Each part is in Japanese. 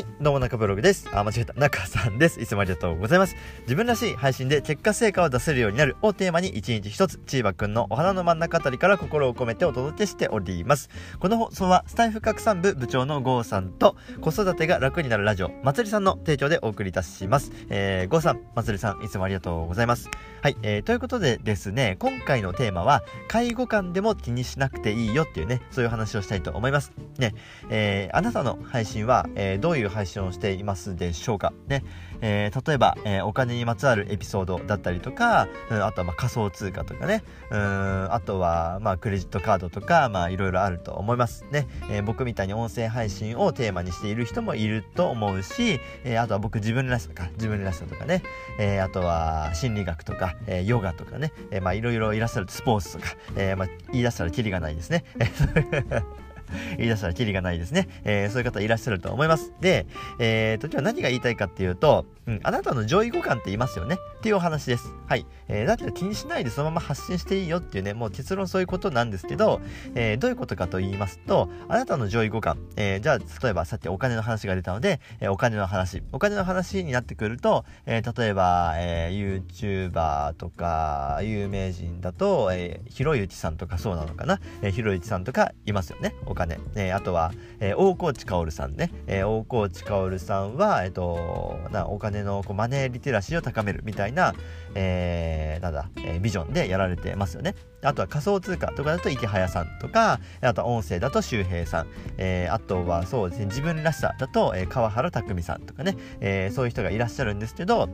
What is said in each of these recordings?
はい、どうも中ブログです。あ、間違えた。中さんです。いつもありがとうございます。自分らしい配信で結果成果を出せるようになるをテーマに一日一つ、チーバくんのお花の真ん中あたりから心を込めてお届けしております。この放送はスタイフ拡散部部長のゴーさんと子育てが楽になるラジオ、まつりさんの提供でお送りいたします。えー、ゴーさん、まつりさん、いつもありがとうございます。はい、えー、ということでですね、今回のテーマは、介護官でも気にしなくていいよっていうね、そういう話をしたいと思います。ね、えー、あなたの配信は、えー、どういう配信をしていますでしょうか？ね、えー、例えば、えー、お金にまつわるエピソードだったりとか、うん、あとはまあ仮想通貨とかね、うん、あとはまあクレジットカードとか、まあいろいろあると思います。ね、えー、僕みたいに音声配信をテーマにしている人もいると思うし、えー、あとは僕自分らしさか、自分らしさとかね、えー、あとは心理学とか、えー、ヨガとかね、え、まあいろいろいらっしゃるスポーツとか、えー、まあ言い出したらキリがないですね。言い出したらキリがないですね。えー、そういう方いらっしゃると思います。で、えーと、今日は何が言いたいかっていうと、うん、あなたの上位互換って言いますよねっていうお話です。はい。えー、だけど気にしないでそのまま発信していいよっていうね、もう結論そういうことなんですけど、えー、どういうことかと言いますと、あなたの上位互換、えー、じゃあ、例えばさっきお金の話が出たので、えー、お金の話、お金の話になってくると、えー、例えば、えー、YouTuber とか、有名人だと、えー、ひろゆきさんとかそうなのかな、えー、ひろゆきさんとかいますよね、お金。えー、あとは、えー、大河内薫さんね、えー、大河内薫さんは、えっ、と、なお金のこうマネーリテラシーを高めるみたいな、いなえー、なんだ、えー、ビジョンでやられてますよね。あとは仮想通貨とかだと池早さんとか、あとは音声だと周平さん、えー、あとはそうですね、自分らしさだと、えー、川原拓海さんとかね、えー、そういう人がいらっしゃるんですけど、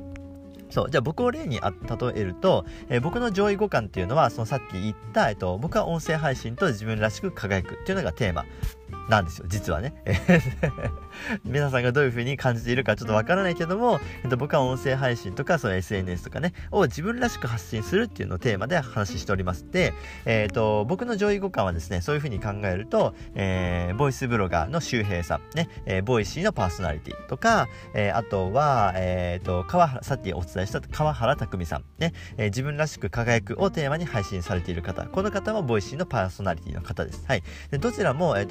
そう。じゃあ僕を例に例えると、えー、僕の上位互換っていうのは、そのさっき言った、えっと、僕は音声配信と自分らしく輝くっていうのがテーマなんですよ、実はね。皆さんがどういう風に感じているかちょっとわからないけども、えっと、僕は音声配信とか、その SNS とかね、を自分らしく発信するっていうのをテーマで話しております。で、えっ、ー、と、僕の上位互換はですね、そういう風に考えると、えー、ボイスブロガーの周平さん、ね、えー、ボイシーのパーソナリティとか、えー、あとは、えっ、ー、と、川原、さっきお伝えした川原拓さん、ね、えー、自分らしく輝くをテーマに配信されている方、この方もボイシーのパーソナリティの方です。はい。でどちらも、えっ、ー、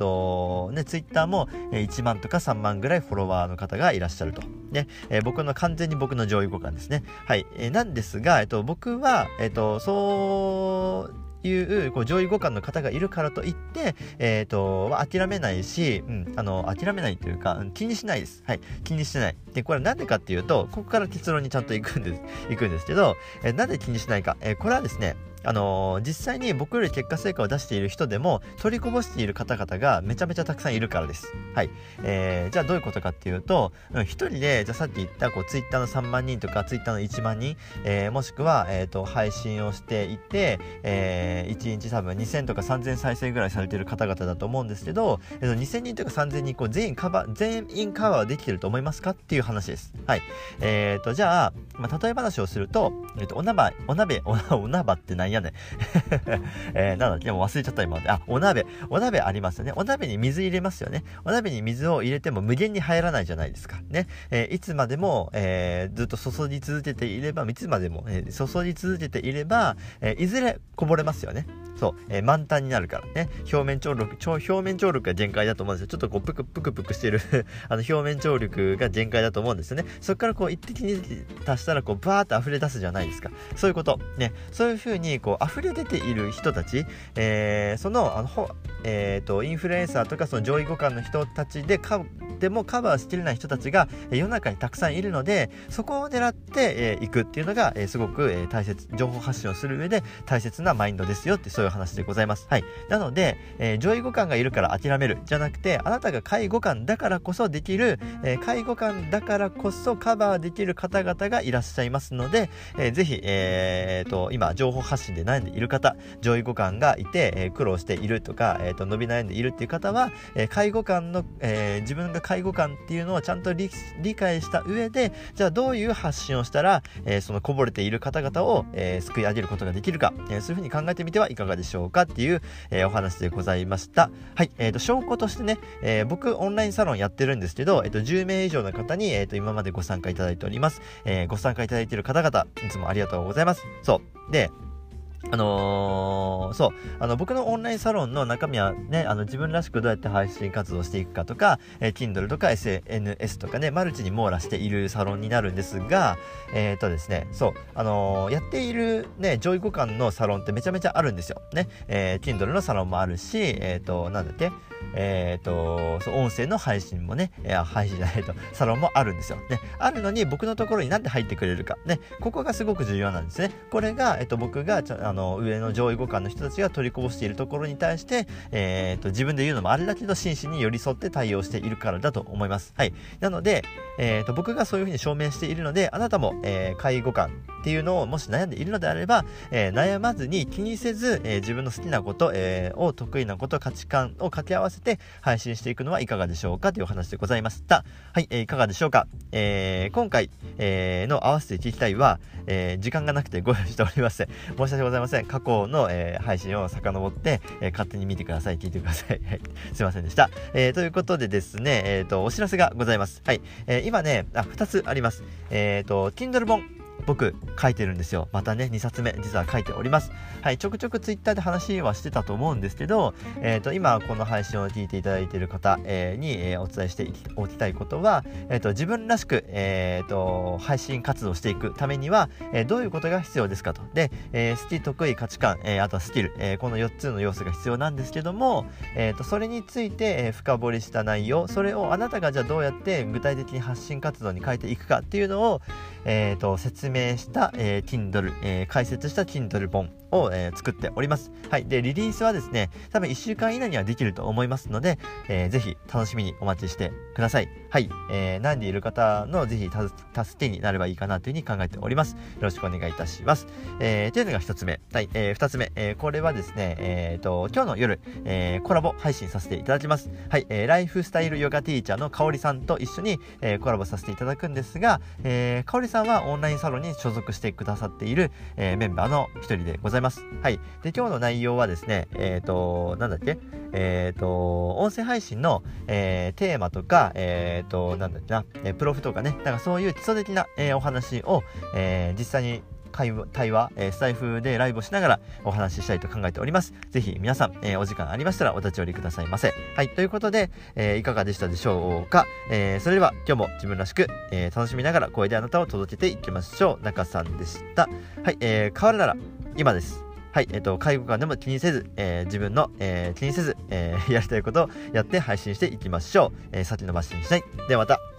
ね、ツイッターも、1万とか3万ぐらいフォロワーの方がいらっしゃると。ね、えー、僕の完全に僕の上位互換ですね。はい。えー、なんですが、えっ、と、僕は、えっ、と、そういうこう上位互換の方がいるからといって、え、ー、と、諦めないし、うん、あの、諦めないというか、気にしないです。はい。気にしない。で、これなんでかっていうと、ここから結論にちゃんと行くんです、行くんですけど、えー、なんで気にしないか。えー、これはですね、あのー、実際に僕より結果成果を出している人でも取りこぼしている方々がめちゃめちゃたくさんいるからです。はい。えー、じゃあどういうことかっていうと、うん、一人で、じゃあさっき言ったこうツイッターの3万人とかツイッターの1万人、えー、もしくは、えっ、ー、と、配信をしていて、えー、1日多分2000とか3000再生ぐらいされてる方々だと思うんですけど、えー、と2000人とか3000人こう全員カバー、全員カバーできてると思いますかっていう話です。はい。えっ、ー、と、じゃあ、まあ、例え話をすると、えっ、と、お鍋、お鍋、お鍋ってなんやね。えー、なんだっけ、もう忘れちゃった今で。あ、お鍋。お鍋ありますよね。お鍋に水入れますよね。お鍋に水を入れても無限に入らないじゃないですか。ね。えー、いつまでも、えー、ずっと注ぎ続けていれば、いつまでも、えー、注ぎ続けていれば、えー、いずれこぼれますよね。そう、えー、満タンになるからね。表面張力、表面張力が限界だと思うんですよ。ちょっとこう、ぷくぷくぷくしてる あの、表面張力が限界だと思うんですよね。そこからこう、一滴に足したら、こう、バーって溢れ出すじゃないですか。そういうこと。ね。そういう風に、こう、溢れ出ている人たち、えー、その、あの、ほ、えっ、ー、と、インフルエンサーとか、その上位互換の人たちでか、でもカバーしきれない人たちが、え世の中にたくさんいるので、そこを狙ってい、えー、くっていうのが、え、すごく、え、大切、情報発信をする上で大切なマインドですよって、そういう話でございます。はい。なので、え、上位互換がいるから諦める、じゃなくて、あなたが介護官だからこそできる、え、介護官だからこそカバーできる方々がいらっしゃいますので、えー、ぜひ、えー、と、今、情報発信で悩んでいる方、上位互換がいて、え、苦労しているとか、えー、と、伸び悩んでいるっていう方は、え、介護官の、えー、自分が介護官っていうのをちゃんと理解した上で、じゃあどういう発信をしたら、えー、そのこぼれている方々を、えー、救い上げることができるか、えー、そういうふうに考えてみてはいかがでしょうかっていう、え、お話でございました。はい、え、ー、と、証拠としてね、え、僕オンラインサロンやってるんですけど、え、ー、と、10名以上の方に、えっ、と、今までご参加いただいております。えご参加いただいている方々、いつもありがとうございます。そう。で、あのー、そう、あの、僕のオンラインサロンの中身はね、あの、自分らしくどうやって配信活動していくかとか、えー、Kindle とか SNS とかね、マルチに網羅しているサロンになるんですが、えっ、ー、とですね、そう、あのー、やっているね、上位互換のサロンってめちゃめちゃあるんですよ。ね、えー、Kindle のサロンもあるし、えっ、と、なんだっけ、えっ、と、そ、音声の配信もね、いや、配信じゃないと、サロンもあるんですよ。ね、あるのに僕のところになんで入ってくれるか。ね、ここがすごく重要なんですね。これが、えっ、と、僕があの上の上位互換の人たちが取りこぼしているところに対して、えーと、自分で言うのもあれだけど真摯に寄り添って対応しているからだと思います。はい、なので、えーと、僕がそういうふうに証明しているのであなたも、えー、介護官っていうのをもし悩んでいるのであれば、えー、悩まずに気にせず、えー、自分の好きなこと、えー、を得意なこと価値観を掛け合わせて配信していくのはいかがでしょうかというお話でございました。はい、えー、いかがでしょうか、えー、今回、えー、の合わせて聞きたいは、えー、時間がなくてご用意しておりません。申し訳ございません。過去の、えー、配信を遡って、えー、勝手に見てください。聞いてください。はい。すいませんでした。えー、ということでですね、えっ、ー、と、お知らせがございます。はい。えー、今ね、あ、2つあります。えっ、ー、と、Kindle 本。僕書いてるんですよ。またね、2冊目、実は書いております。はい、ちょくちょく Twitter で話はしてたと思うんですけど、え、ー、と、今この配信を聞いていただいている方、えー、に、えー、お伝えしておきたいことは、えっ、と、自分らしく、えっ、と、配信活動していくためには、えどういうことが必要ですかと。で、え好き、得意、価値観、えあとはスキル、えこの4つの要素が必要なんですけども、えっ、と、それについて、え深掘りした内容、それをあなたがじゃあどうやって具体的に発信活動に変えていくかっていうのを、えっ、と、説明した、えー、Kindle、えー、解説した Kindle 本を、えー、作っております。はい。で、リリースはですね、多分1週間以内にはできると思いますので、えー、ぜひ楽しみにお待ちしてください。はい。えー、悩んでいる方のぜひ助けになればいいかなというふうに考えております。よろしくお願いいたします。えー、というのが1つ目。はい。えー、2つ目。えー、これはですね、えー、と、今日の夜、えー、コラボ配信させていただきます。はい。えー、ライフスタイルヨガティーチャーのかおりさんと一緒に、えー、コラボさせていただくんですが、えー、かおりさんはオンラインサロンに所属してくださっている、えー、メンバーの一人でございます。はい。で、今日の内容はですね、えっ、ー、と、なんだっけ？えっ、ー、と、音声配信の、えー、テーマとか、えっ、と、なんだっけな、えプロフとかね、なんかそういう基礎的な、えお話を、え実際に会話、対話、えー、スタイフでライブをしながらお話ししたいと考えております。ぜひ皆さん、えー、お時間ありましたらお立ち寄りくださいませ。はい、ということで、えー、いかがでしたでしょうか？え、それでは今日も自分らしく、え、楽しみながら声であなたを届けていきましょう。中さんでした。はい、え、変わるなら今です。はい、えっ、ー、と、介護官でも気にせず、えー、自分の、えー、気にせず、えー、やりたいことをやって配信していきましょう。えー、先延ばしにしない。ではまた。